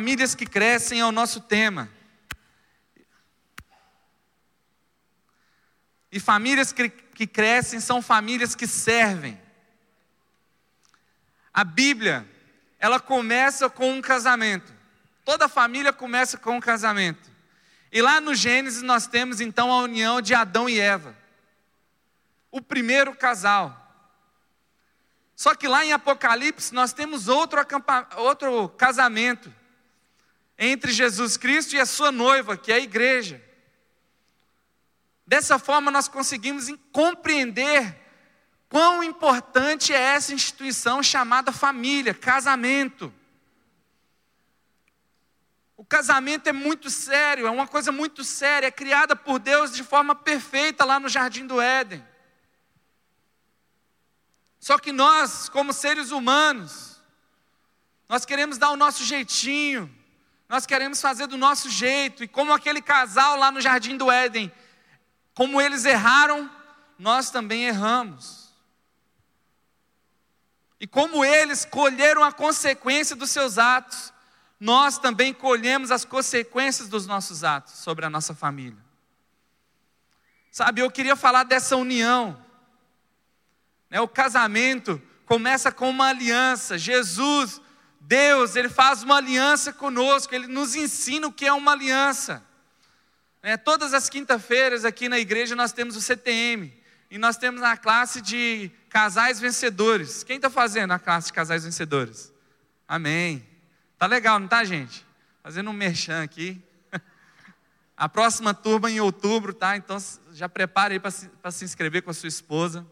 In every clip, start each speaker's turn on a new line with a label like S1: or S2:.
S1: Famílias que crescem é o nosso tema. E famílias que, crescem são famílias que servem. A Bíblia, ela começa com um casamento. Toda família começa com um casamento. E lá no Gênesis nós temos então a união de Adão e Eva. O primeiro casal. Só que lá em Apocalipse nós temos outro, outro casamento entre Jesus Cristo e a sua noiva, que é a igreja. Dessa forma, nós conseguimos compreender quão importante é essa instituição chamada família, casamento. O casamento é muito sério, é uma coisa muito séria, é criada por Deus de forma perfeita lá no jardim do Éden. Só que nós, como seres humanos, nós queremos dar o nosso jeitinho, nós queremos fazer do nosso jeito, e como aquele casal lá no jardim do Éden como eles erraram, nós também erramos. E como eles colheram a consequência dos seus atos, nós também colhemos as consequências dos nossos atos sobre a nossa família. Sabe, eu queria falar dessa união. Né, o casamento começa com uma aliança. Jesus, Deus, Ele faz uma aliança conosco, Ele nos ensina o que é uma aliança. É, todas as quinta-feiras aqui na igreja nós temos o CTM. E nós temos a classe de casais vencedores. Quem está fazendo a classe de casais vencedores? Amém. Tá legal, não tá, gente? Fazendo um merchan aqui. A próxima turma em outubro, tá? Então já prepare aí para se, se inscrever com a sua esposa.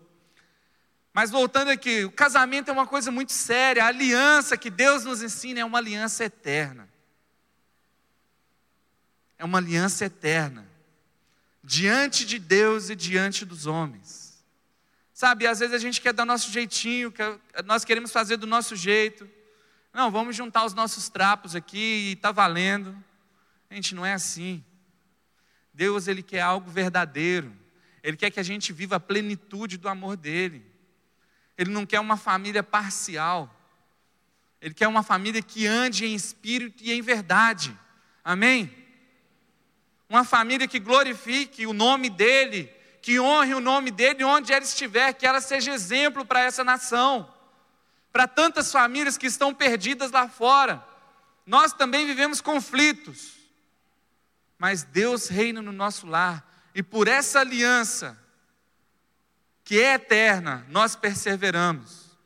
S1: Mas voltando aqui, o casamento é uma coisa muito séria. A aliança que Deus nos ensina é uma aliança eterna é uma aliança eterna, diante de Deus e diante dos homens. Sabe, às vezes a gente quer dar nosso jeitinho, nós queremos fazer do nosso jeito. Não, vamos juntar os nossos trapos aqui e está valendo. Gente, não é assim. Deus, Ele quer algo verdadeiro. Ele quer que a gente viva a plenitude do amor dEle. Ele não quer uma família parcial. Ele quer uma família que ande em espírito e em verdade. Amém? uma família que glorifique o nome dEle, que honre o nome dEle onde ela estiver, que ela seja exemplo para essa nação, para tantas famílias que estão perdidas lá fora. Nós também vivemos conflitos, mas Deus reina no nosso lar, e por essa aliança, que é eterna, nós perseveramos.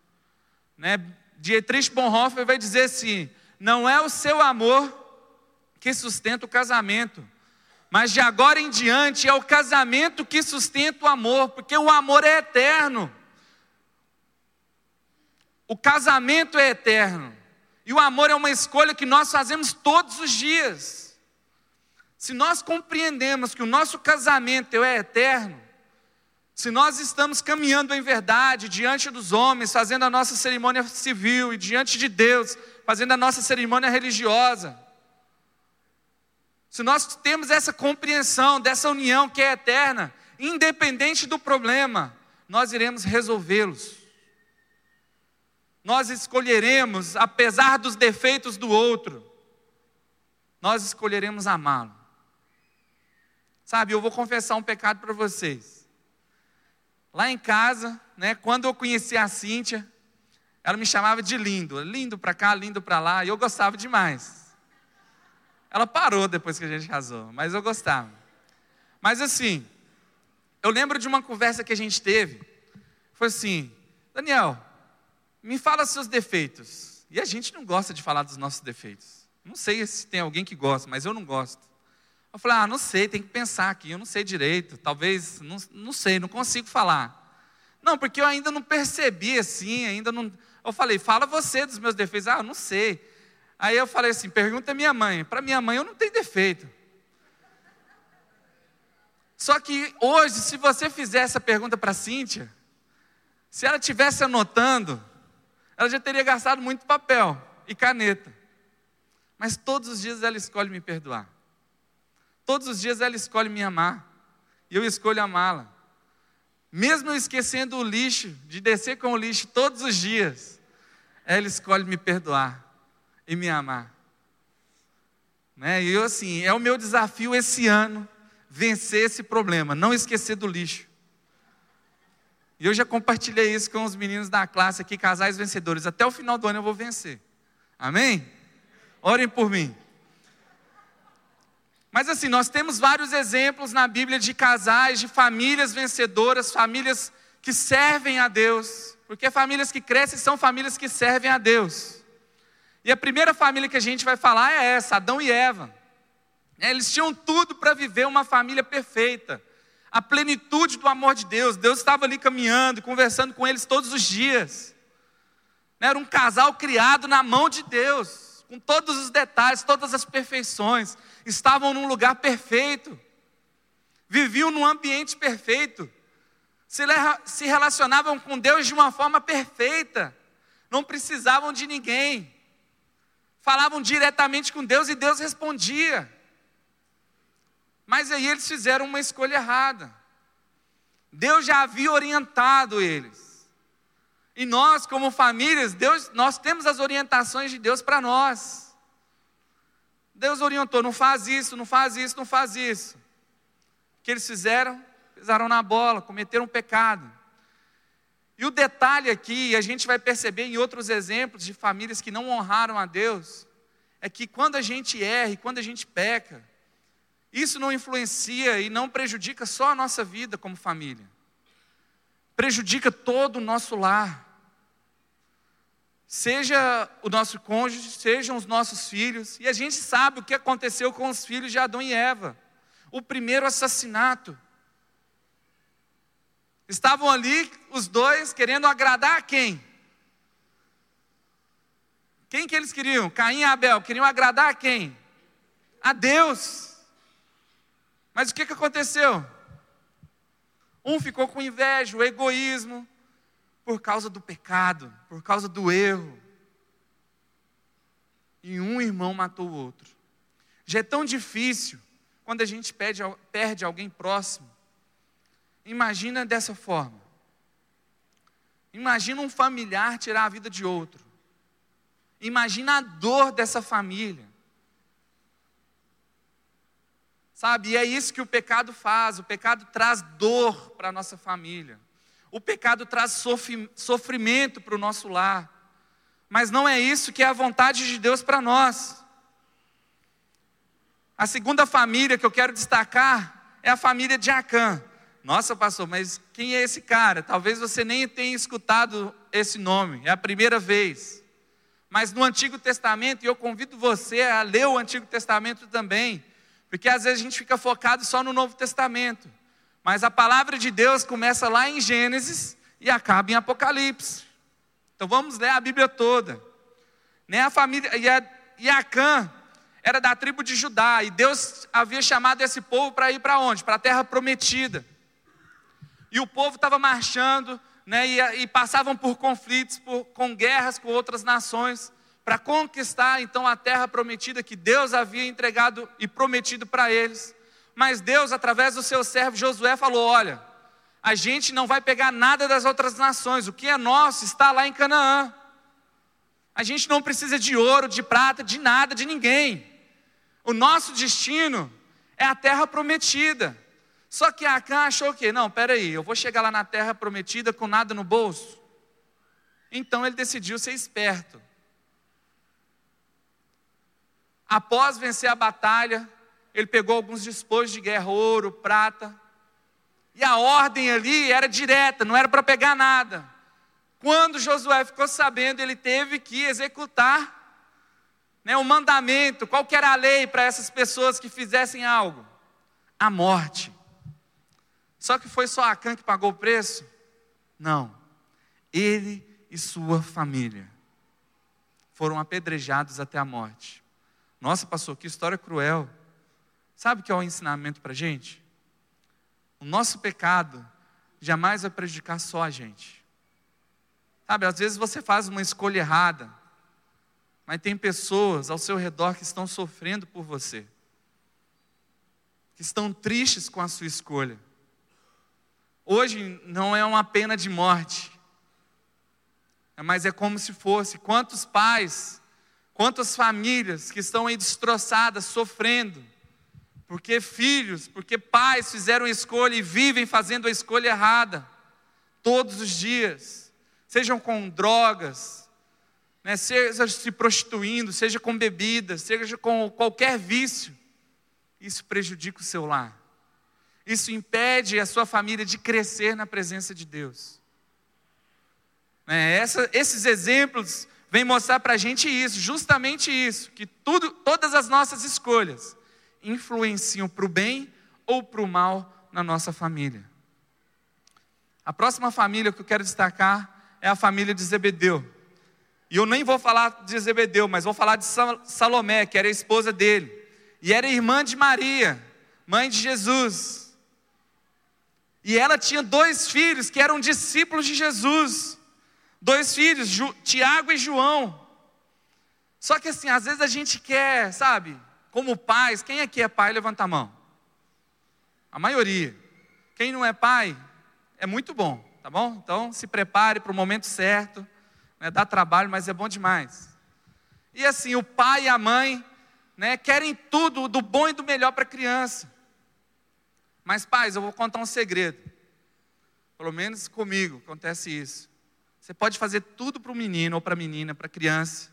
S1: Né? Dietrich Bonhoeffer vai dizer assim: não é o seu amor que sustenta o casamento, mas de agora em diante é o casamento que sustenta o amor, porque o amor é eterno. O casamento é eterno. E o amor é uma escolha que nós fazemos todos os dias. Se nós compreendemos que o nosso casamento é eterno, se nós estamos caminhando em verdade diante dos homens, fazendo a nossa cerimônia civil e diante de Deus, fazendo a nossa cerimônia religiosa, se nós temos essa compreensão dessa união que é eterna, independente do problema, nós iremos resolvê-los. Nós escolheremos, apesar dos defeitos do outro, nós escolheremos amá-lo. Sabe, eu vou confessar um pecado para vocês. Lá em casa, né, quando eu conheci a Cíntia, ela me chamava de lindo, lindo para cá, lindo para lá, e eu gostava demais. Ela parou depois que a gente casou, mas eu gostava. Mas assim, eu lembro de uma conversa que a gente teve. Foi assim: Daniel, me fala seus defeitos. E a gente não gosta de falar dos nossos defeitos. Não sei se tem alguém que gosta, mas eu não gosto. Eu falei, ah, não sei, tem que pensar aqui, eu não sei direito, talvez, não, não sei, não consigo falar. Não, porque eu ainda não percebi assim, ainda não. Eu falei, fala você dos meus defeitos. Ah, eu não sei. Aí eu falei assim: pergunta a minha mãe. Para minha mãe eu não tenho defeito. Só que hoje, se você fizer essa pergunta para a Cíntia, se ela estivesse anotando, ela já teria gastado muito papel e caneta. Mas todos os dias ela escolhe me perdoar. Todos os dias ela escolhe me amar. E eu escolho amá-la. Mesmo eu esquecendo o lixo, de descer com o lixo todos os dias, ela escolhe me perdoar e me amar. Né? E eu, assim, é o meu desafio esse ano vencer esse problema, não esquecer do lixo. E eu já compartilhei isso com os meninos da classe aqui, casais vencedores. Até o final do ano eu vou vencer. Amém? Orem por mim. Mas assim, nós temos vários exemplos na Bíblia de casais, de famílias vencedoras, famílias que servem a Deus. Porque famílias que crescem são famílias que servem a Deus. E a primeira família que a gente vai falar é essa, Adão e Eva. Eles tinham tudo para viver uma família perfeita, a plenitude do amor de Deus. Deus estava ali caminhando, conversando com eles todos os dias. Era um casal criado na mão de Deus, com todos os detalhes, todas as perfeições. Estavam num lugar perfeito, viviam num ambiente perfeito, se relacionavam com Deus de uma forma perfeita, não precisavam de ninguém, falavam diretamente com Deus e Deus respondia. Mas aí eles fizeram uma escolha errada. Deus já havia orientado eles. E nós, como famílias, Deus, nós temos as orientações de Deus para nós. Deus orientou, não faz isso, não faz isso, não faz isso. O que eles fizeram? Pisaram na bola, cometeram um pecado. E o detalhe aqui, a gente vai perceber em outros exemplos de famílias que não honraram a Deus, é que quando a gente erra e quando a gente peca, isso não influencia e não prejudica só a nossa vida como família, prejudica todo o nosso lar. Seja o nosso cônjuge, sejam os nossos filhos, e a gente sabe o que aconteceu com os filhos de Adão e Eva o primeiro assassinato. Estavam ali os dois querendo agradar a quem? Quem que eles queriam? Caim e Abel. Queriam agradar a quem? A Deus. Mas o que, que aconteceu? Um ficou com inveja, o egoísmo, por causa do pecado, por causa do erro. E um irmão matou o outro. Já é tão difícil quando a gente perde, perde alguém próximo. Imagina dessa forma. Imagina um familiar tirar a vida de outro. Imagina a dor dessa família. Sabe? E é isso que o pecado faz. O pecado traz dor para a nossa família. O pecado traz sofrimento para o nosso lar. Mas não é isso que é a vontade de Deus para nós. A segunda família que eu quero destacar é a família de Acã. Nossa, pastor, mas quem é esse cara? Talvez você nem tenha escutado esse nome, é a primeira vez. Mas no Antigo Testamento, e eu convido você a ler o Antigo Testamento também, porque às vezes a gente fica focado só no Novo Testamento. Mas a palavra de Deus começa lá em Gênesis e acaba em Apocalipse. Então vamos ler a Bíblia toda. Né, a família e Acã era da tribo de Judá e Deus havia chamado esse povo para ir para onde? Para a terra prometida. E o povo estava marchando, né, e, e, passavam por conflitos, por, com guerras com outras nações para conquistar então a terra prometida que Deus havia entregado e prometido para eles. Mas Deus, através do seu servo Josué, falou: Olha, a gente não vai pegar nada das outras nações, o que é nosso está lá em Canaã. A gente não precisa de ouro, de prata, de nada, de ninguém. O nosso destino é a terra prometida. Só que Acã achou que, não, peraí, eu vou chegar lá na terra prometida com nada no bolso. Então ele decidiu ser esperto. Após vencer a batalha, ele pegou alguns despojos de guerra, ouro, prata. E a ordem ali era direta, não era para pegar nada. Quando Josué ficou sabendo, ele teve que executar né, o mandamento. Qual era a lei para essas pessoas que fizessem algo? A morte. Só que foi só Acã que pagou o preço? Não. Ele e sua família foram apedrejados até a morte. Nossa, pastor, que história cruel. Sabe o que é o ensinamento para a gente? O nosso pecado jamais vai prejudicar só a gente. Sabe, às vezes você faz uma escolha errada, mas tem pessoas ao seu redor que estão sofrendo por você, que estão tristes com a sua escolha. Hoje não é uma pena de morte, mas é como se fosse. Quantos pais Quantas famílias que estão aí destroçadas, sofrendo, porque filhos, porque pais fizeram escolha e vivem fazendo a escolha errada, todos os dias, sejam com drogas, né, seja se prostituindo, seja com bebidas, seja com qualquer vício, isso prejudica o seu lar. Isso impede a sua família de crescer na presença de Deus. É, essa, esses exemplos vêm mostrar para a gente isso, justamente isso, que tudo, todas as nossas escolhas influenciam para o bem ou para o mal na nossa família. A próxima família que eu quero destacar é a família de Zebedeu. E eu nem vou falar de Zebedeu, mas vou falar de Salomé, que era a esposa dele. E era irmã de Maria, mãe de Jesus. E ela tinha dois filhos que eram discípulos de Jesus. Dois filhos, Tiago e João. Só que assim, às vezes a gente quer, sabe, como pais, quem aqui é pai, levanta a mão. A maioria. Quem não é pai, é muito bom, tá bom? Então se prepare para o momento certo. Né? Dá trabalho, mas é bom demais. E assim, o pai e a mãe né, querem tudo, do bom e do melhor para a criança. Mas, pais, eu vou contar um segredo. Pelo menos comigo acontece isso. Você pode fazer tudo para o menino ou para a menina, para a criança,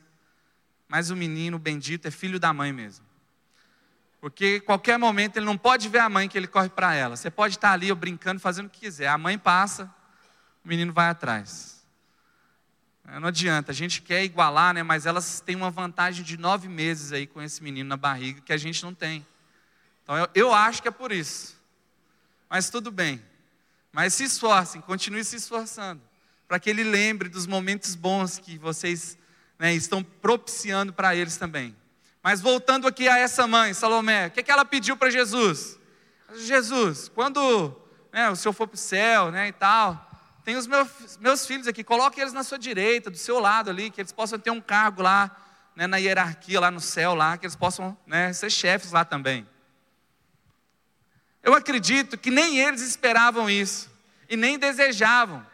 S1: mas o menino bendito é filho da mãe mesmo. Porque qualquer momento ele não pode ver a mãe que ele corre para ela. Você pode estar ali brincando, fazendo o que quiser. A mãe passa, o menino vai atrás. Não adianta, a gente quer igualar, né? mas elas têm uma vantagem de nove meses aí com esse menino na barriga que a gente não tem. Então eu, eu acho que é por isso mas tudo bem. Mas se esforcem, continue se esforçando, para que ele lembre dos momentos bons que vocês né, estão propiciando para eles também. Mas voltando aqui a essa mãe, Salomé, o que, que ela pediu para Jesus? Jesus, quando né, o Senhor for para o céu né, e tal, tem os meus, meus filhos aqui, coloque eles na sua direita, do seu lado ali, que eles possam ter um cargo lá, né, na hierarquia lá no céu, lá, que eles possam né, ser chefes lá também. Eu acredito que nem eles esperavam isso e nem desejavam,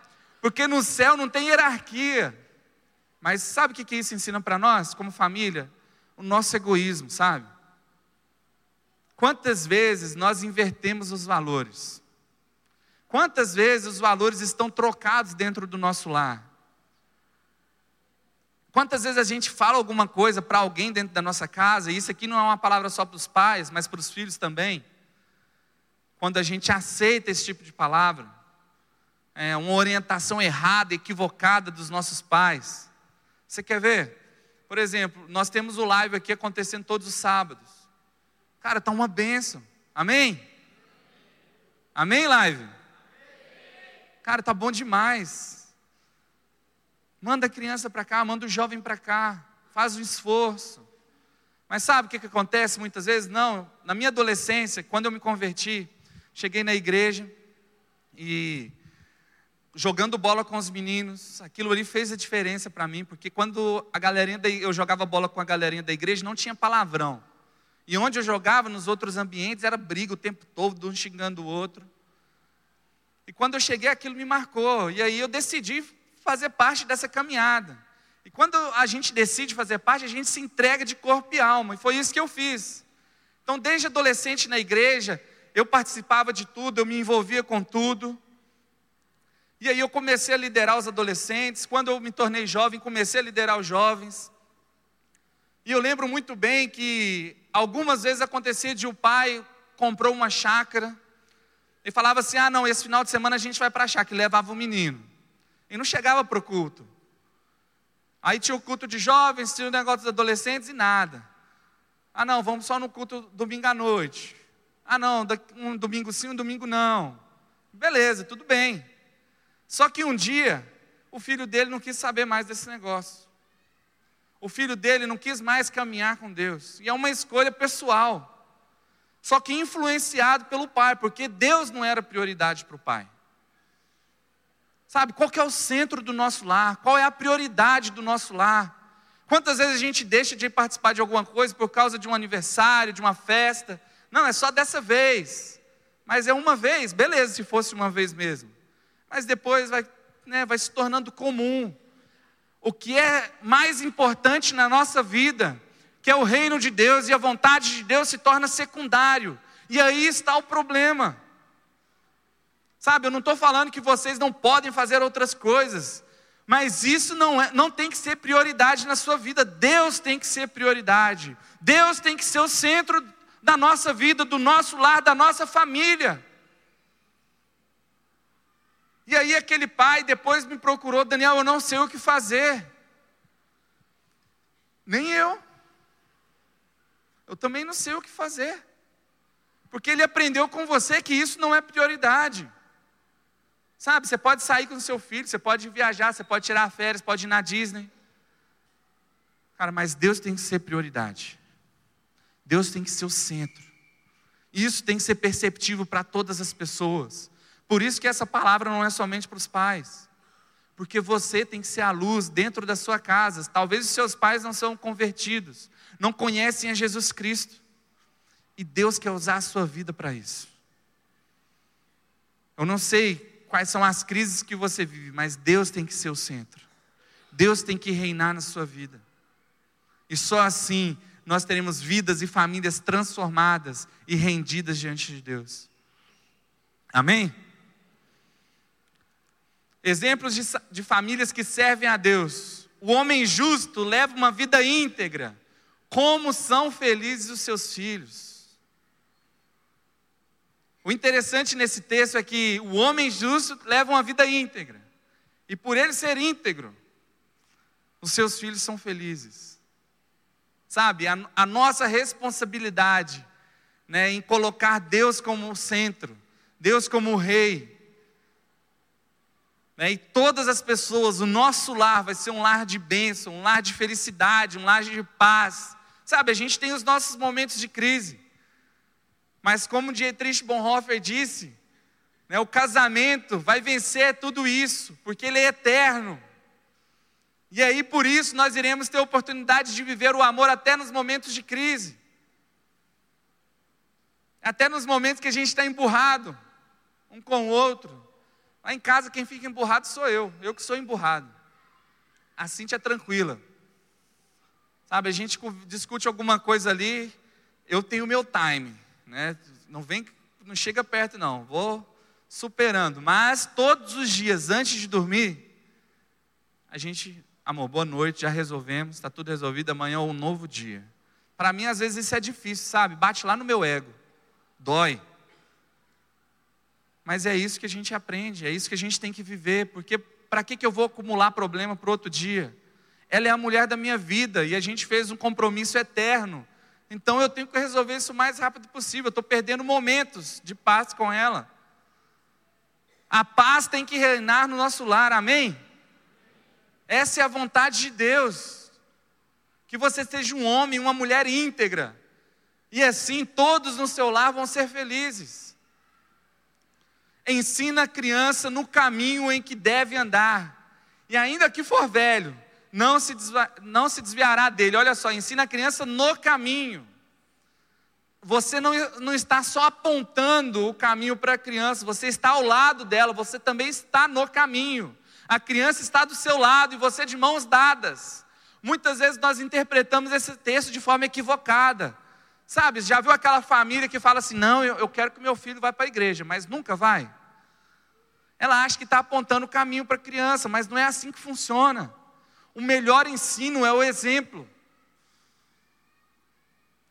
S1: porque no céu não tem hierarquia. Mas sabe o que isso ensina para nós, como família? O nosso egoísmo, sabe? Quantas vezes nós invertemos os valores? Quantas vezes os valores estão trocados dentro do nosso lar? Quantas vezes a gente fala alguma coisa para alguém dentro da nossa casa, e isso aqui não é uma palavra só para os pais, mas para os filhos também quando a gente aceita esse tipo de palavra, é uma orientação errada, equivocada dos nossos pais. Você quer ver? Por exemplo, nós temos o live aqui acontecendo todos os sábados. Cara, tá uma benção. Amém? Amém, live? Cara, tá bom demais. Manda a criança para cá, manda o jovem para cá, faz um esforço. Mas sabe o que, que acontece muitas vezes? Não, na minha adolescência, quando eu me converti, Cheguei na igreja e jogando bola com os meninos, aquilo ali fez a diferença para mim, porque quando a galerinha da, eu jogava bola com a galerinha da igreja, não tinha palavrão. E onde eu jogava, nos outros ambientes, era briga o tempo todo, um xingando o outro. E quando eu cheguei, aquilo me marcou. E aí eu decidi fazer parte dessa caminhada. E quando a gente decide fazer parte, a gente se entrega de corpo e alma. E foi isso que eu fiz. Então, desde adolescente na igreja, eu participava de tudo, eu me envolvia com tudo. E aí eu comecei a liderar os adolescentes. Quando eu me tornei jovem, comecei a liderar os jovens. E eu lembro muito bem que algumas vezes acontecia de o pai comprou uma chácara e falava assim: ah, não, esse final de semana a gente vai para a chácara, e levava o menino. E não chegava para o culto. Aí tinha o culto de jovens, tinha o negócio dos adolescentes e nada. Ah, não, vamos só no culto domingo à noite. Ah, não, um domingo sim, um domingo não. Beleza, tudo bem. Só que um dia, o filho dele não quis saber mais desse negócio. O filho dele não quis mais caminhar com Deus. E é uma escolha pessoal. Só que influenciado pelo pai, porque Deus não era prioridade para o pai. Sabe, qual que é o centro do nosso lar? Qual é a prioridade do nosso lar? Quantas vezes a gente deixa de participar de alguma coisa por causa de um aniversário, de uma festa, não, é só dessa vez. Mas é uma vez, beleza, se fosse uma vez mesmo. Mas depois vai, né, vai se tornando comum. o que é mais importante na nossa vida, que é o reino de Deus e a vontade de Deus se torna secundário. E aí está o problema. Sabe, eu não estou falando que vocês não podem fazer outras coisas, mas isso não, é, não tem que ser prioridade na sua vida. Deus tem que ser prioridade. Deus tem que ser o centro da nossa vida, do nosso lar, da nossa família. E aí aquele pai depois me procurou, Daniel, eu não sei o que fazer. Nem eu. Eu também não sei o que fazer. Porque ele aprendeu com você que isso não é prioridade. Sabe, você pode sair com o seu filho, você pode viajar, você pode tirar férias, pode ir na Disney. Cara, mas Deus tem que ser prioridade. Deus tem que ser o centro. Isso tem que ser perceptível para todas as pessoas. Por isso que essa palavra não é somente para os pais. Porque você tem que ser a luz dentro da sua casa. Talvez os seus pais não são convertidos, não conhecem a Jesus Cristo. E Deus quer usar a sua vida para isso. Eu não sei quais são as crises que você vive, mas Deus tem que ser o centro. Deus tem que reinar na sua vida. E só assim nós teremos vidas e famílias transformadas e rendidas diante de Deus. Amém? Exemplos de, de famílias que servem a Deus. O homem justo leva uma vida íntegra. Como são felizes os seus filhos. O interessante nesse texto é que o homem justo leva uma vida íntegra. E por ele ser íntegro, os seus filhos são felizes. Sabe, a, a nossa responsabilidade né, em colocar Deus como o centro, Deus como o rei. Né, e todas as pessoas, o nosso lar vai ser um lar de bênção, um lar de felicidade, um lar de paz. Sabe, a gente tem os nossos momentos de crise. Mas como Dietrich Bonhoeffer disse, né, o casamento vai vencer tudo isso, porque ele é eterno. E aí por isso nós iremos ter oportunidade de viver o amor até nos momentos de crise. Até nos momentos que a gente está emburrado, um com o outro. Lá em casa quem fica emburrado sou eu, eu que sou emburrado. A Cintia é tranquila. Sabe, a gente discute alguma coisa ali, eu tenho meu time né? Não vem, não chega perto não. Vou superando. Mas todos os dias antes de dormir, a gente, amor, boa noite, já resolvemos, está tudo resolvido. Amanhã é um novo dia. Para mim, às vezes isso é difícil, sabe? Bate lá no meu ego, dói. Mas é isso que a gente aprende, é isso que a gente tem que viver, porque para que, que eu vou acumular problema para outro dia? Ela é a mulher da minha vida e a gente fez um compromisso eterno. Então eu tenho que resolver isso o mais rápido possível. Eu estou perdendo momentos de paz com ela. A paz tem que reinar no nosso lar, amém? Essa é a vontade de Deus. Que você seja um homem, uma mulher íntegra. E assim todos no seu lar vão ser felizes. Ensina a criança no caminho em que deve andar. E ainda que for velho, não se, não se desviará dele. Olha só, ensina a criança no caminho. Você não, não está só apontando o caminho para a criança, você está ao lado dela, você também está no caminho. A criança está do seu lado e você de mãos dadas. Muitas vezes nós interpretamos esse texto de forma equivocada. Sabe, já viu aquela família que fala assim: não, eu, quero que meu filho vá para a igreja, mas nunca vai? Ela acha que está apontando o caminho para a criança, mas não é assim que funciona. O melhor ensino é o exemplo.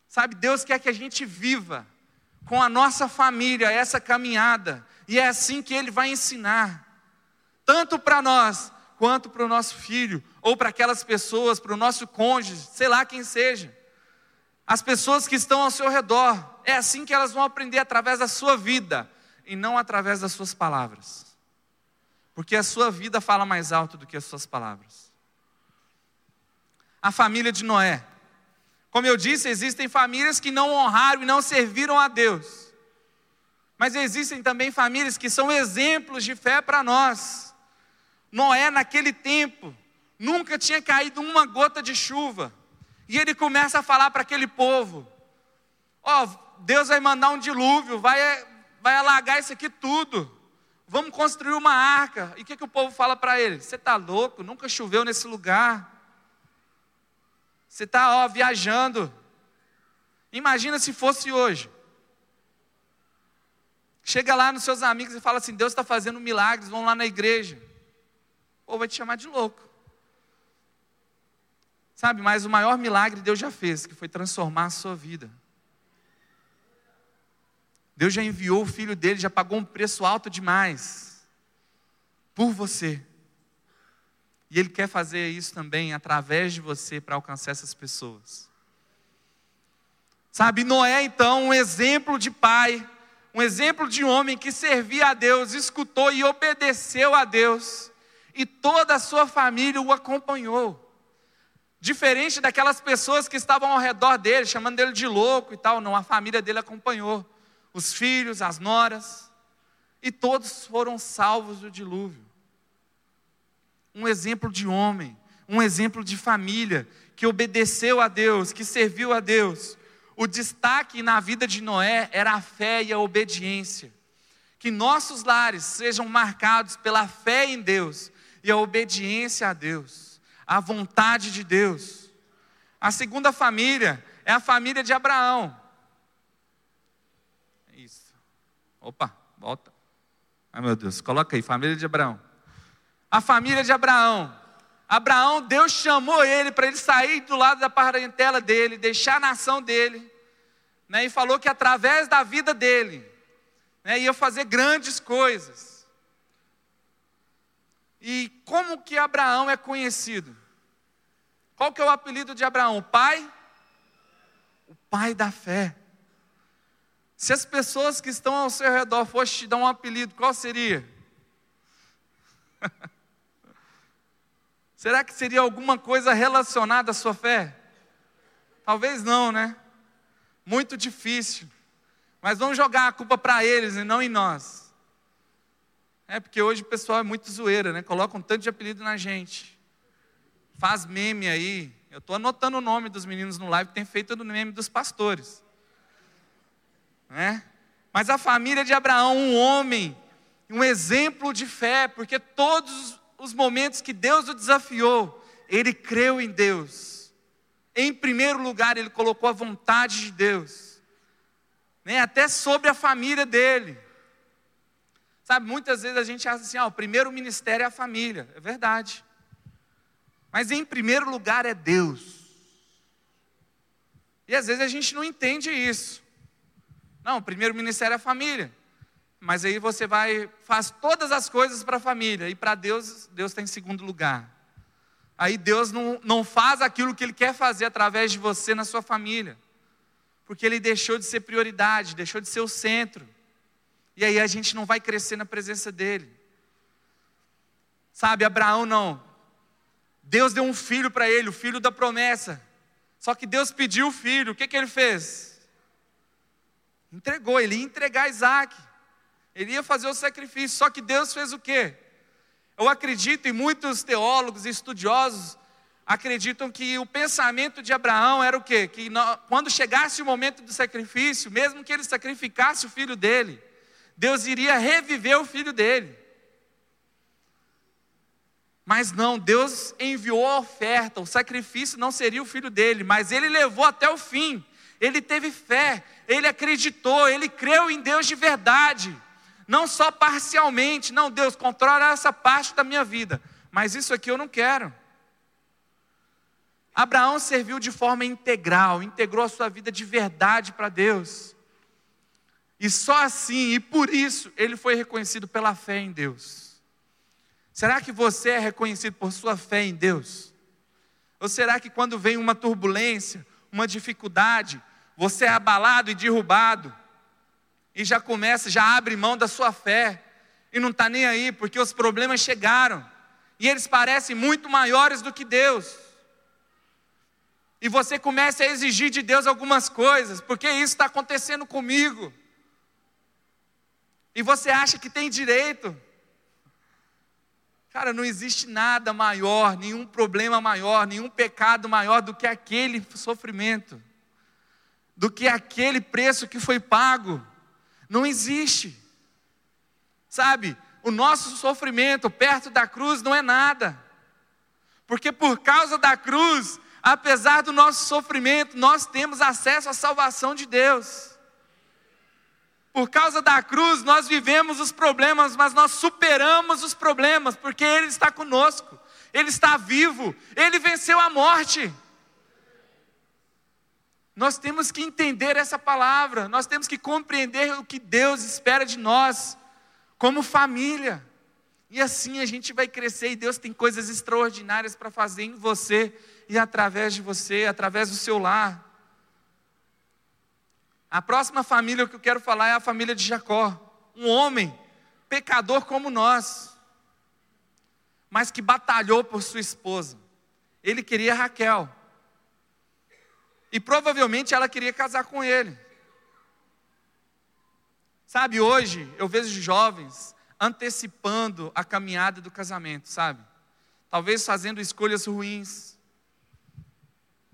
S1: Sabe, Deus quer que a gente viva com a nossa família essa caminhada, e é assim que Ele vai ensinar, tanto para nós, quanto para o nosso filho, ou para aquelas pessoas, para o nosso cônjuge, sei lá quem seja, as pessoas que estão ao seu redor, é assim que elas vão aprender através da sua vida, e não através das suas palavras, porque a sua vida fala mais alto do que as suas palavras a família de Noé. Como eu disse, existem famílias que não honraram e não serviram a Deus. Mas existem também famílias que são exemplos de fé para nós. Noé, naquele tempo, nunca tinha caído uma gota de chuva. E ele começa a falar para aquele povo: Ó, oh, Deus vai mandar um dilúvio, vai, vai alagar isso aqui tudo. Vamos construir uma arca. E o que, que o povo fala para ele? Você está louco? Nunca choveu nesse lugar. Você está viajando. Imagina se fosse hoje. Chega lá nos seus amigos e fala assim: Deus está fazendo milagres, vão lá na igreja. Ou vai te chamar de louco. Sabe, mas o maior milagre Deus já fez, que foi transformar a sua vida. Deus já enviou o filho dele, já pagou um preço alto demais por você. E ele quer fazer isso também através de você para alcançar essas pessoas. Sabe, Noé então, um exemplo de pai, um exemplo de homem que servia a Deus, escutou e obedeceu a Deus, e toda a sua família o acompanhou. Diferente daquelas pessoas que estavam ao redor dele, chamando ele de louco e tal, não, a família dele acompanhou. Os filhos, as noras, e todos foram salvos do dilúvio. Um exemplo de homem, um exemplo de família que obedeceu a Deus, que serviu a Deus, o destaque na vida de Noé era a fé e a obediência. Que nossos lares sejam marcados pela fé em Deus e a obediência a Deus, a vontade de Deus. A segunda família é a família de Abraão. Isso. Opa, volta. Ai meu Deus, coloca aí, família de Abraão. A família de Abraão. Abraão, Deus chamou ele para ele sair do lado da parentela dele, deixar a nação dele, né, e falou que através da vida dele né, ia fazer grandes coisas. E como que Abraão é conhecido? Qual que é o apelido de Abraão? O pai? O pai da fé. Se as pessoas que estão ao seu redor fossem te dar um apelido, qual seria? Será que seria alguma coisa relacionada à sua fé? Talvez não, né? Muito difícil. Mas vamos jogar a culpa para eles e não em nós. É porque hoje o pessoal é muito zoeira, né? Coloca um tanto de apelido na gente. Faz meme aí. Eu estou anotando o nome dos meninos no live, tem feito no meme dos pastores. Né? Mas a família de Abraão, um homem, um exemplo de fé, porque todos os momentos que Deus o desafiou, ele creu em Deus. Em primeiro lugar, ele colocou a vontade de Deus, né? até sobre a família dele. Sabe, muitas vezes a gente acha assim: ah, o primeiro ministério é a família, é verdade. Mas em primeiro lugar é Deus. E às vezes a gente não entende isso. Não, o primeiro ministério é a família. Mas aí você vai, faz todas as coisas para a família, e para Deus, Deus está em segundo lugar. Aí Deus não, não faz aquilo que Ele quer fazer através de você na sua família, porque Ele deixou de ser prioridade, deixou de ser o centro, e aí a gente não vai crescer na presença dEle. Sabe, Abraão não. Deus deu um filho para ele, o filho da promessa. Só que Deus pediu o filho, o que, que ele fez? Entregou, ele ia entregar Isaac. Ele ia fazer o sacrifício, só que Deus fez o quê? Eu acredito, e muitos teólogos e estudiosos acreditam que o pensamento de Abraão era o quê? Que quando chegasse o momento do sacrifício, mesmo que ele sacrificasse o filho dele, Deus iria reviver o filho dele. Mas não, Deus enviou a oferta, o sacrifício não seria o filho dele, mas ele levou até o fim. Ele teve fé, ele acreditou, ele creu em Deus de verdade não só parcialmente, não, Deus, controla essa parte da minha vida, mas isso aqui eu não quero. Abraão serviu de forma integral, integrou a sua vida de verdade para Deus. E só assim, e por isso, ele foi reconhecido pela fé em Deus. Será que você é reconhecido por sua fé em Deus? Ou será que quando vem uma turbulência, uma dificuldade, você é abalado e derrubado? e já começa, já abre mão da sua fé e não está nem aí, porque os problemas chegaram e eles parecem muito maiores do que Deus. E você começa a exigir de Deus algumas coisas, porque isso está acontecendo comigo. E você acha que tem direito. Cara, não existe nada maior, nenhum problema maior, nenhum pecado maior do que aquele sofrimento, do que aquele preço que foi pago. Não existe. Sabe? o nosso sofrimento perto da cruz não é nada. Porque por causa da cruz, apesar do nosso sofrimento, nós temos acesso à salvação de Deus. Por causa da cruz, nós vivemos os problemas, mas nós superamos os problemas, porque Ele está conosco, Ele está vivo, Ele venceu a morte. Nós temos que entender essa palavra, nós temos que compreender o que Deus espera de nós, como família. E assim a gente vai crescer e Deus tem coisas extraordinárias para fazer em você e através de você, através do seu lar. A próxima família que eu quero falar é a família de Jacó, um homem pecador como nós, mas que batalhou por sua esposa. Ele queria Raquel. E provavelmente ela queria casar com ele. Sabe, hoje eu vejo jovens antecipando a caminhada do casamento, sabe? Talvez fazendo escolhas ruins.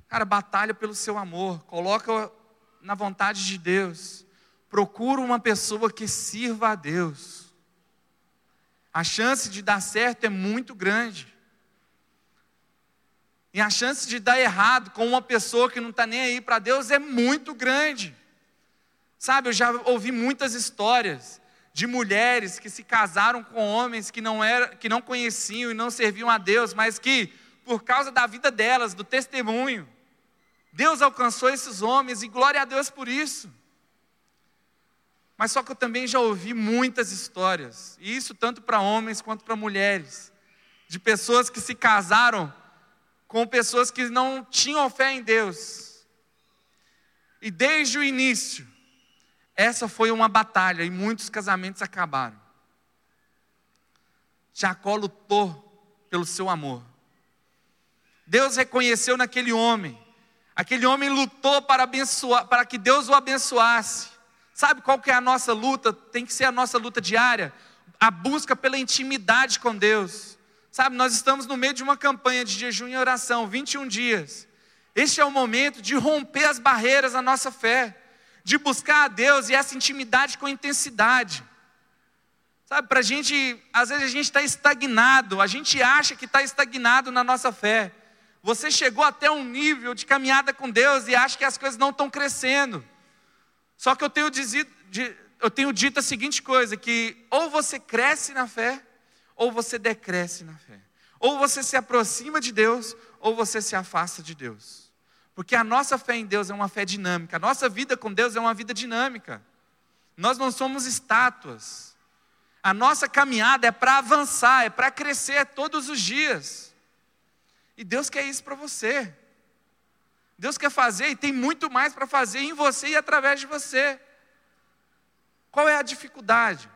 S1: Cara, batalha pelo seu amor, coloca na vontade de Deus. Procura uma pessoa que sirva a Deus. A chance de dar certo é muito grande. E a chance de dar errado com uma pessoa que não está nem aí para Deus é muito grande. Sabe, eu já ouvi muitas histórias de mulheres que se casaram com homens que não, era, que não conheciam e não serviam a Deus, mas que, por causa da vida delas, do testemunho, Deus alcançou esses homens e glória a Deus por isso. Mas só que eu também já ouvi muitas histórias, e isso tanto para homens quanto para mulheres, de pessoas que se casaram com pessoas que não tinham fé em Deus. E desde o início, essa foi uma batalha e muitos casamentos acabaram. Jacó lutou pelo seu amor. Deus reconheceu naquele homem. Aquele homem lutou para abençoar, para que Deus o abençoasse. Sabe qual que é a nossa luta? Tem que ser a nossa luta diária, a busca pela intimidade com Deus. Sabe, nós estamos no meio de uma campanha de jejum e oração, 21 dias. Este é o momento de romper as barreiras da nossa fé, de buscar a Deus e essa intimidade com intensidade. Sabe, para a gente, às vezes a gente está estagnado, a gente acha que está estagnado na nossa fé. Você chegou até um nível de caminhada com Deus e acha que as coisas não estão crescendo. Só que eu tenho, dizido, eu tenho dito a seguinte coisa: que ou você cresce na fé, ou você decresce na fé. Ou você se aproxima de Deus, ou você se afasta de Deus. Porque a nossa fé em Deus é uma fé dinâmica, a nossa vida com Deus é uma vida dinâmica. Nós não somos estátuas. A nossa caminhada é para avançar, é para crescer todos os dias. E Deus quer isso para você. Deus quer fazer e tem muito mais para fazer em você e através de você. Qual é a dificuldade?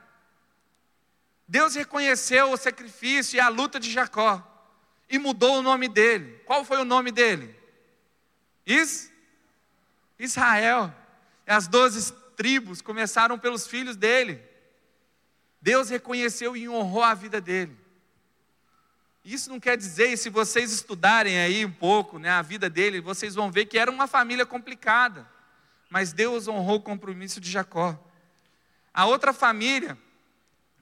S1: Deus reconheceu o sacrifício e a luta de Jacó e mudou o nome dele. Qual foi o nome dele? Is? Israel. As doze tribos começaram pelos filhos dele. Deus reconheceu e honrou a vida dele. Isso não quer dizer, e se vocês estudarem aí um pouco né, a vida dele, vocês vão ver que era uma família complicada. Mas Deus honrou o compromisso de Jacó. A outra família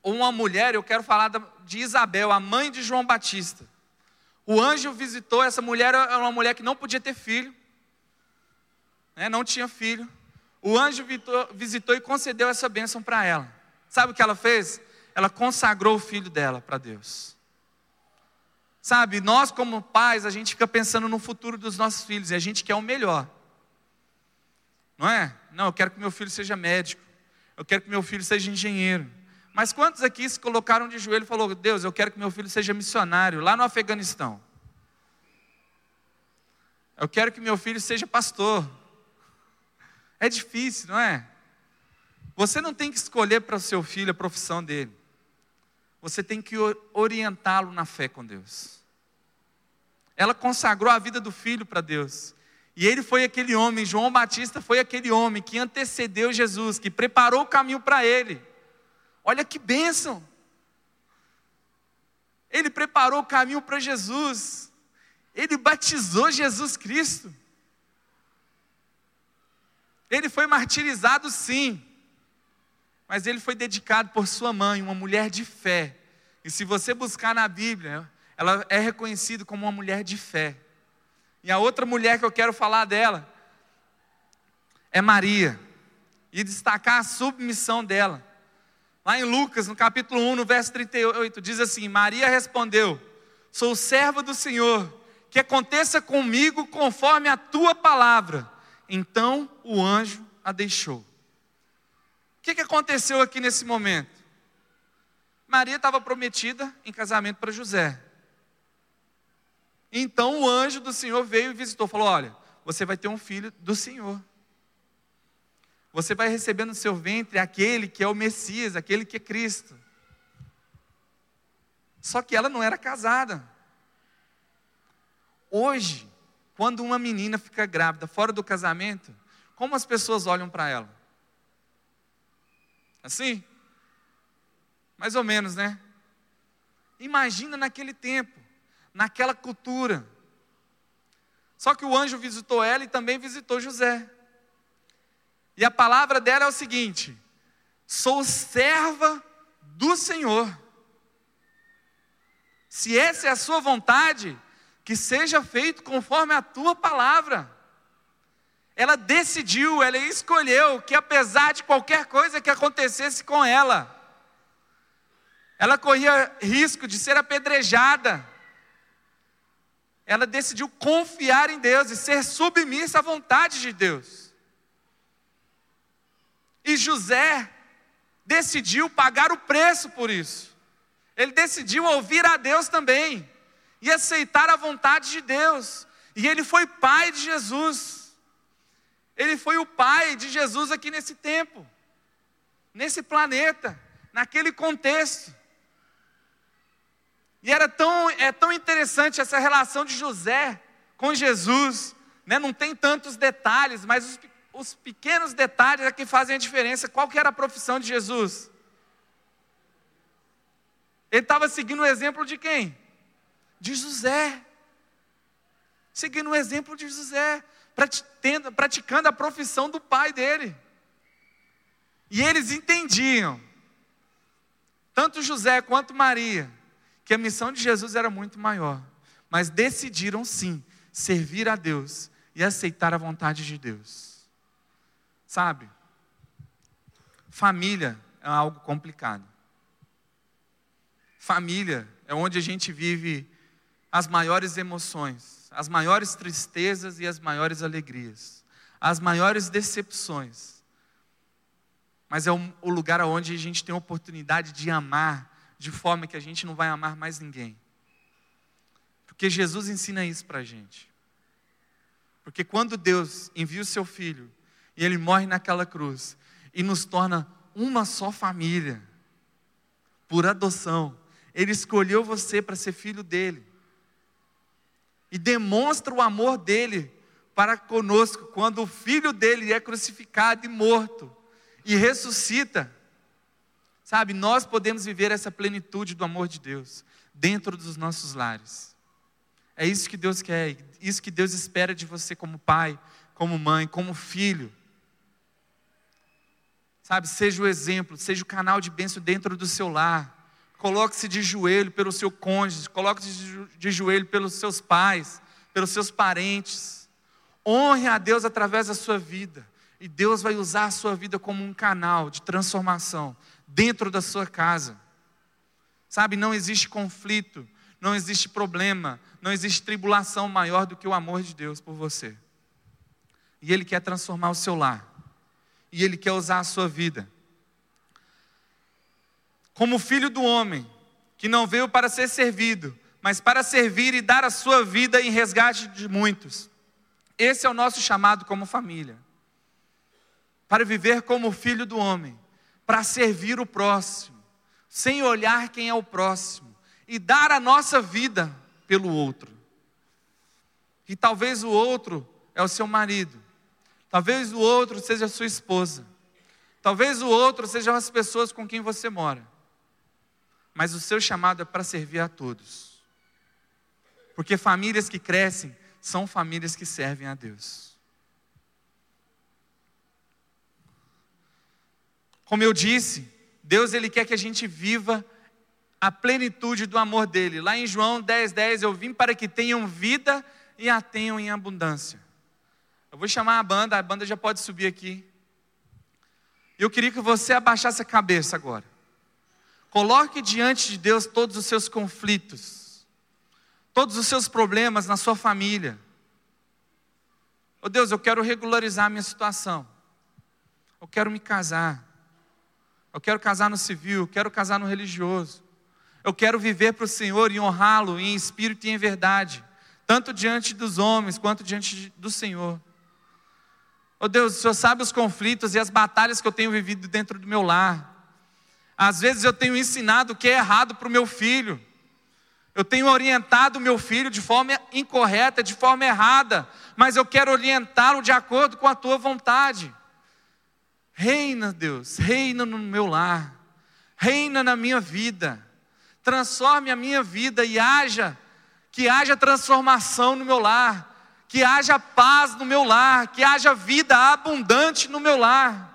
S1: uma mulher, eu quero falar de Isabel, a mãe de João Batista. O anjo visitou, essa mulher era uma mulher que não podia ter filho, né, não tinha filho. O anjo visitou e concedeu essa bênção para ela. Sabe o que ela fez? Ela consagrou o filho dela para Deus. Sabe, nós como pais, a gente fica pensando no futuro dos nossos filhos e a gente quer o melhor. Não é? Não, eu quero que meu filho seja médico. Eu quero que meu filho seja engenheiro. Mas quantos aqui se colocaram de joelho e falou: Deus, eu quero que meu filho seja missionário lá no Afeganistão. Eu quero que meu filho seja pastor. É difícil, não é? Você não tem que escolher para o seu filho a profissão dele. Você tem que orientá-lo na fé com Deus. Ela consagrou a vida do filho para Deus. E ele foi aquele homem, João Batista foi aquele homem que antecedeu Jesus, que preparou o caminho para ele. Olha que bênção! Ele preparou o caminho para Jesus. Ele batizou Jesus Cristo. Ele foi martirizado, sim. Mas ele foi dedicado por sua mãe, uma mulher de fé. E se você buscar na Bíblia, ela é reconhecida como uma mulher de fé. E a outra mulher que eu quero falar dela é Maria, e destacar a submissão dela. Lá em Lucas, no capítulo 1, no verso 38, diz assim: Maria respondeu: Sou serva do Senhor, que aconteça comigo conforme a tua palavra. Então o anjo a deixou. O que, que aconteceu aqui nesse momento? Maria estava prometida em casamento para José. Então o anjo do Senhor veio e visitou, falou: Olha, você vai ter um filho do Senhor. Você vai receber no seu ventre aquele que é o Messias, aquele que é Cristo. Só que ela não era casada. Hoje, quando uma menina fica grávida fora do casamento, como as pessoas olham para ela? Assim? Mais ou menos, né? Imagina naquele tempo, naquela cultura. Só que o anjo visitou ela e também visitou José. E a palavra dela é o seguinte: sou serva do Senhor. Se essa é a sua vontade, que seja feito conforme a tua palavra. Ela decidiu, ela escolheu que apesar de qualquer coisa que acontecesse com ela, ela corria risco de ser apedrejada. Ela decidiu confiar em Deus e ser submissa à vontade de Deus. E José decidiu pagar o preço por isso. Ele decidiu ouvir a Deus também e aceitar a vontade de Deus. E ele foi pai de Jesus. Ele foi o pai de Jesus aqui nesse tempo, nesse planeta, naquele contexto. E era tão, é tão interessante essa relação de José com Jesus, né? não tem tantos detalhes, mas os os pequenos detalhes é que fazem a diferença. Qual que era a profissão de Jesus? Ele estava seguindo o exemplo de quem? De José. Seguindo o exemplo de José, praticando a profissão do pai dele. E eles entendiam, tanto José quanto Maria, que a missão de Jesus era muito maior, mas decidiram sim servir a Deus e aceitar a vontade de Deus. Sabe? Família é algo complicado. Família é onde a gente vive as maiores emoções, as maiores tristezas e as maiores alegrias, as maiores decepções. Mas é o lugar onde a gente tem a oportunidade de amar de forma que a gente não vai amar mais ninguém. Porque Jesus ensina isso para a gente. Porque quando Deus envia o seu filho e ele morre naquela cruz e nos torna uma só família, por adoção. Ele escolheu você para ser filho dele. E demonstra o amor dele para conosco quando o filho dele é crucificado e morto e ressuscita. Sabe, nós podemos viver essa plenitude do amor de Deus dentro dos nossos lares. É isso que Deus quer, isso que Deus espera de você como pai, como mãe, como filho. Sabe, seja o exemplo, seja o canal de bênção dentro do seu lar. Coloque-se de joelho pelo seu cônjuge, coloque-se de joelho pelos seus pais, pelos seus parentes. Honre a Deus através da sua vida. E Deus vai usar a sua vida como um canal de transformação dentro da sua casa. Sabe, não existe conflito, não existe problema, não existe tribulação maior do que o amor de Deus por você. E Ele quer transformar o seu lar e Ele quer usar a sua vida. Como filho do homem, que não veio para ser servido, mas para servir e dar a sua vida em resgate de muitos. Esse é o nosso chamado como família. Para viver como filho do homem, para servir o próximo, sem olhar quem é o próximo, e dar a nossa vida pelo outro. E talvez o outro é o seu marido, Talvez o outro seja a sua esposa. Talvez o outro sejam as pessoas com quem você mora. Mas o seu chamado é para servir a todos. Porque famílias que crescem são famílias que servem a Deus. Como eu disse, Deus ele quer que a gente viva a plenitude do amor dele. Lá em João 10:10 10, eu vim para que tenham vida e a tenham em abundância. Eu vou chamar a banda, a banda já pode subir aqui. Eu queria que você abaixasse a cabeça agora. Coloque diante de Deus todos os seus conflitos, todos os seus problemas na sua família. Oh Deus, eu quero regularizar a minha situação. Eu quero me casar. Eu quero casar no civil, eu quero casar no religioso. Eu quero viver para o Senhor e honrá-lo em espírito e em verdade, tanto diante dos homens quanto diante do Senhor. Oh Deus, o Senhor sabe os conflitos e as batalhas que eu tenho vivido dentro do meu lar. Às vezes eu tenho ensinado o que é errado para o meu filho. Eu tenho orientado o meu filho de forma incorreta, de forma errada, mas eu quero orientá-lo de acordo com a tua vontade. Reina, Deus, reina no meu lar, reina na minha vida transforme a minha vida e haja, que haja transformação no meu lar, que haja paz no meu lar, que haja vida abundante no meu lar.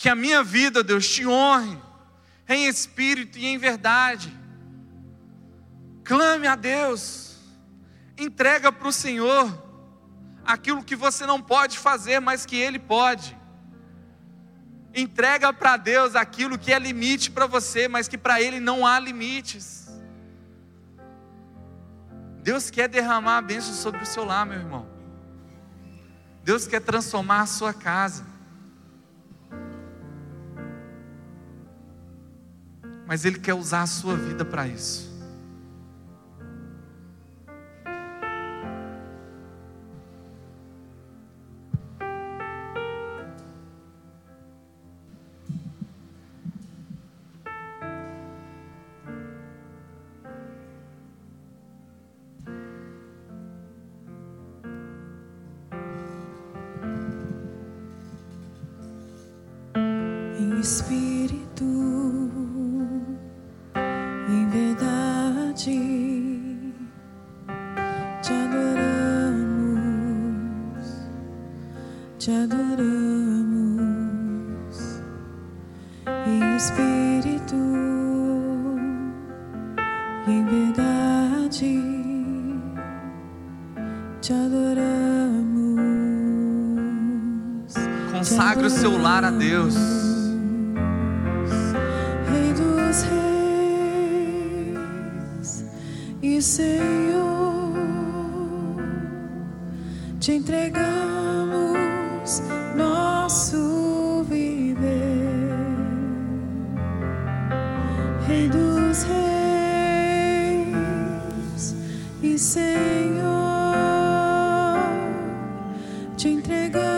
S1: Que a minha vida, Deus, te honre em espírito e em verdade. Clame a Deus, entrega para o Senhor aquilo que você não pode fazer, mas que Ele pode. Entrega para Deus aquilo que é limite para você, mas que para Ele não há limites. Deus quer derramar a bênção sobre o seu lar, meu irmão. Deus quer transformar a sua casa. Mas Ele quer usar a sua vida para isso. te entregar.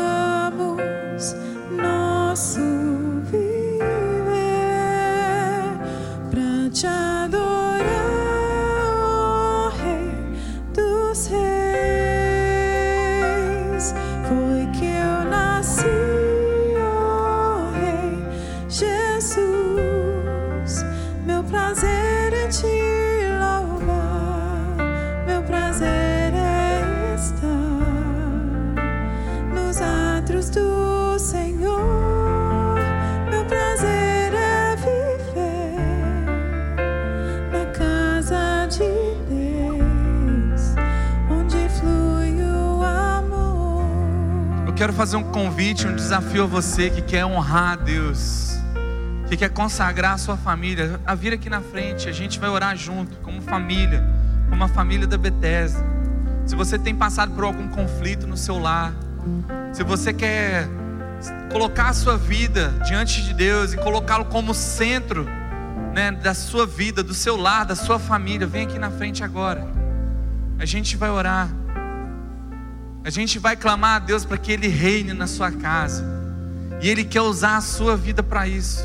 S1: Quero fazer um convite, um desafio a você que quer honrar a Deus, que quer consagrar a sua família, a vir aqui na frente, a gente vai orar junto, como família, como a família da Bethesda. Se você tem passado por algum conflito no seu lar, se você quer colocar a sua vida diante de Deus e colocá-lo como centro né, da sua vida, do seu lar, da sua família, vem aqui na frente agora. A gente vai orar. A gente vai clamar a Deus para que Ele reine na sua casa. E Ele quer usar a sua vida para isso.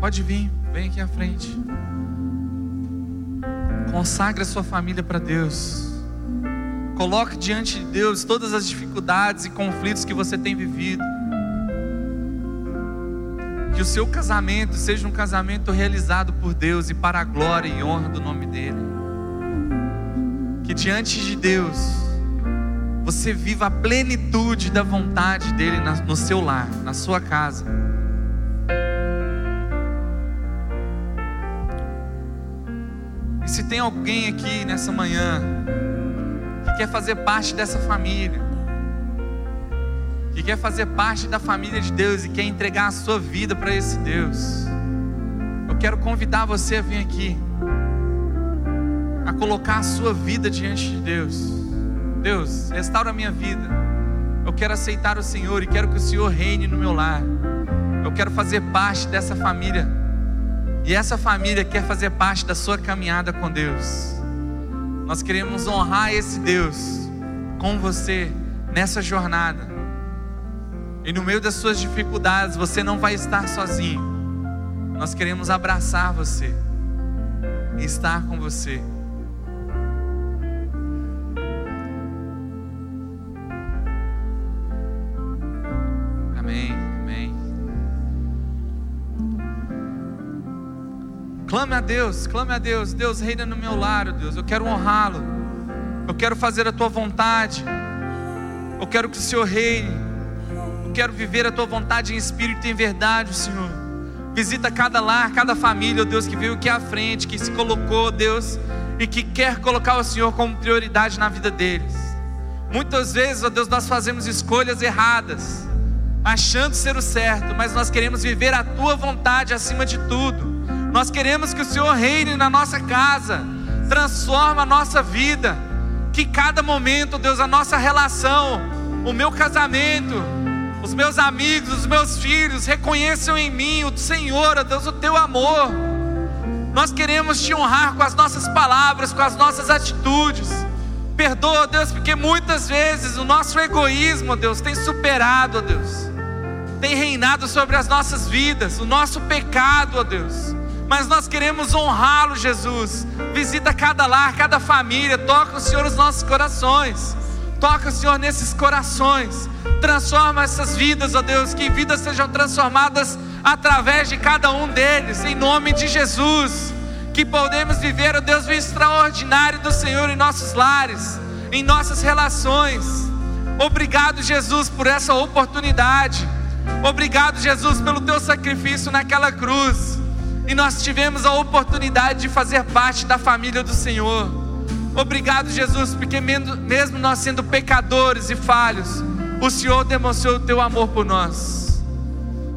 S1: Pode vir, vem aqui à frente. Consagre a sua família para Deus. Coloque diante de Deus todas as dificuldades e conflitos que você tem vivido. Que o seu casamento seja um casamento realizado por Deus e para a glória e honra do nome dEle que diante de Deus você viva a plenitude da vontade dEle no seu lar, na sua casa. E se tem alguém aqui nessa manhã que quer fazer parte dessa família, que quer fazer parte da família de Deus e quer entregar a sua vida para esse Deus, eu quero convidar você a vir aqui, a colocar a sua vida diante de Deus. Deus, restaura a minha vida. Eu quero aceitar o Senhor e quero que o Senhor reine no meu lar. Eu quero fazer parte dessa família. E essa família quer fazer parte da sua caminhada com Deus. Nós queremos honrar esse Deus com você nessa jornada. E no meio das suas dificuldades, você não vai estar sozinho. Nós queremos abraçar você e estar com você. Clame a Deus, clame a Deus. Deus reina no meu lar, Deus. Eu quero honrá-lo. Eu quero fazer a tua vontade. Eu quero que o Senhor reine. Eu quero viver a tua vontade em espírito e em verdade, Senhor. Visita cada lar, cada família, Deus, que veio aqui à frente, que se colocou, Deus, e que quer colocar o Senhor como prioridade na vida deles. Muitas vezes, ó Deus, nós fazemos escolhas erradas, achando ser o certo, mas nós queremos viver a tua vontade acima de tudo. Nós queremos que o Senhor reine na nossa casa, transforma a nossa vida, que cada momento, Deus, a nossa relação, o meu casamento, os meus amigos, os meus filhos reconheçam em mim o Senhor, ó Deus, o teu amor. Nós queremos te honrar com as nossas palavras, com as nossas atitudes. Perdoa, Deus, porque muitas vezes o nosso egoísmo, Deus, tem superado, Deus, tem reinado sobre as nossas vidas, o nosso pecado, ó Deus. Mas nós queremos honrá-lo, Jesus. Visita cada lar, cada família, toca o Senhor os nossos corações. Toca, Senhor, nesses corações. Transforma essas vidas, ó Deus, que vidas sejam transformadas através de cada um deles, em nome de Jesus. Que podemos viver, ó Deus, o extraordinário do Senhor em nossos lares, em nossas relações. Obrigado, Jesus, por essa oportunidade. Obrigado, Jesus, pelo teu sacrifício naquela cruz. E nós tivemos a oportunidade de fazer parte da família do Senhor. Obrigado, Jesus, porque mesmo nós sendo pecadores e falhos, o Senhor demonstrou o teu amor por nós.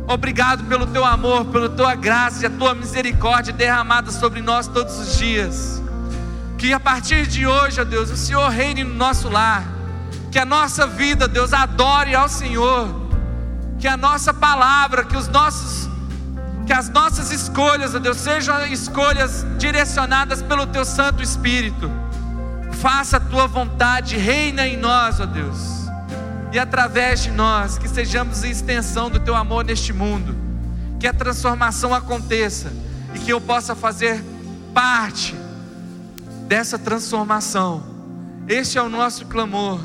S1: Obrigado pelo teu amor, pela tua graça e a tua misericórdia derramada sobre nós todos os dias. Que a partir de hoje, ó Deus, o Senhor reine no nosso lar. Que a nossa vida, Deus, adore ao Senhor. Que a nossa palavra, que os nossos que as nossas escolhas, ó Deus, sejam escolhas direcionadas pelo teu Santo Espírito faça a tua vontade, reina em nós, ó Deus, e através de nós, que sejamos extensão do teu amor neste mundo, que a transformação aconteça e que eu possa fazer parte dessa transformação. Este é o nosso clamor,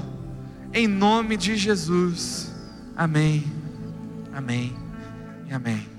S1: em nome de Jesus. Amém, amém e amém.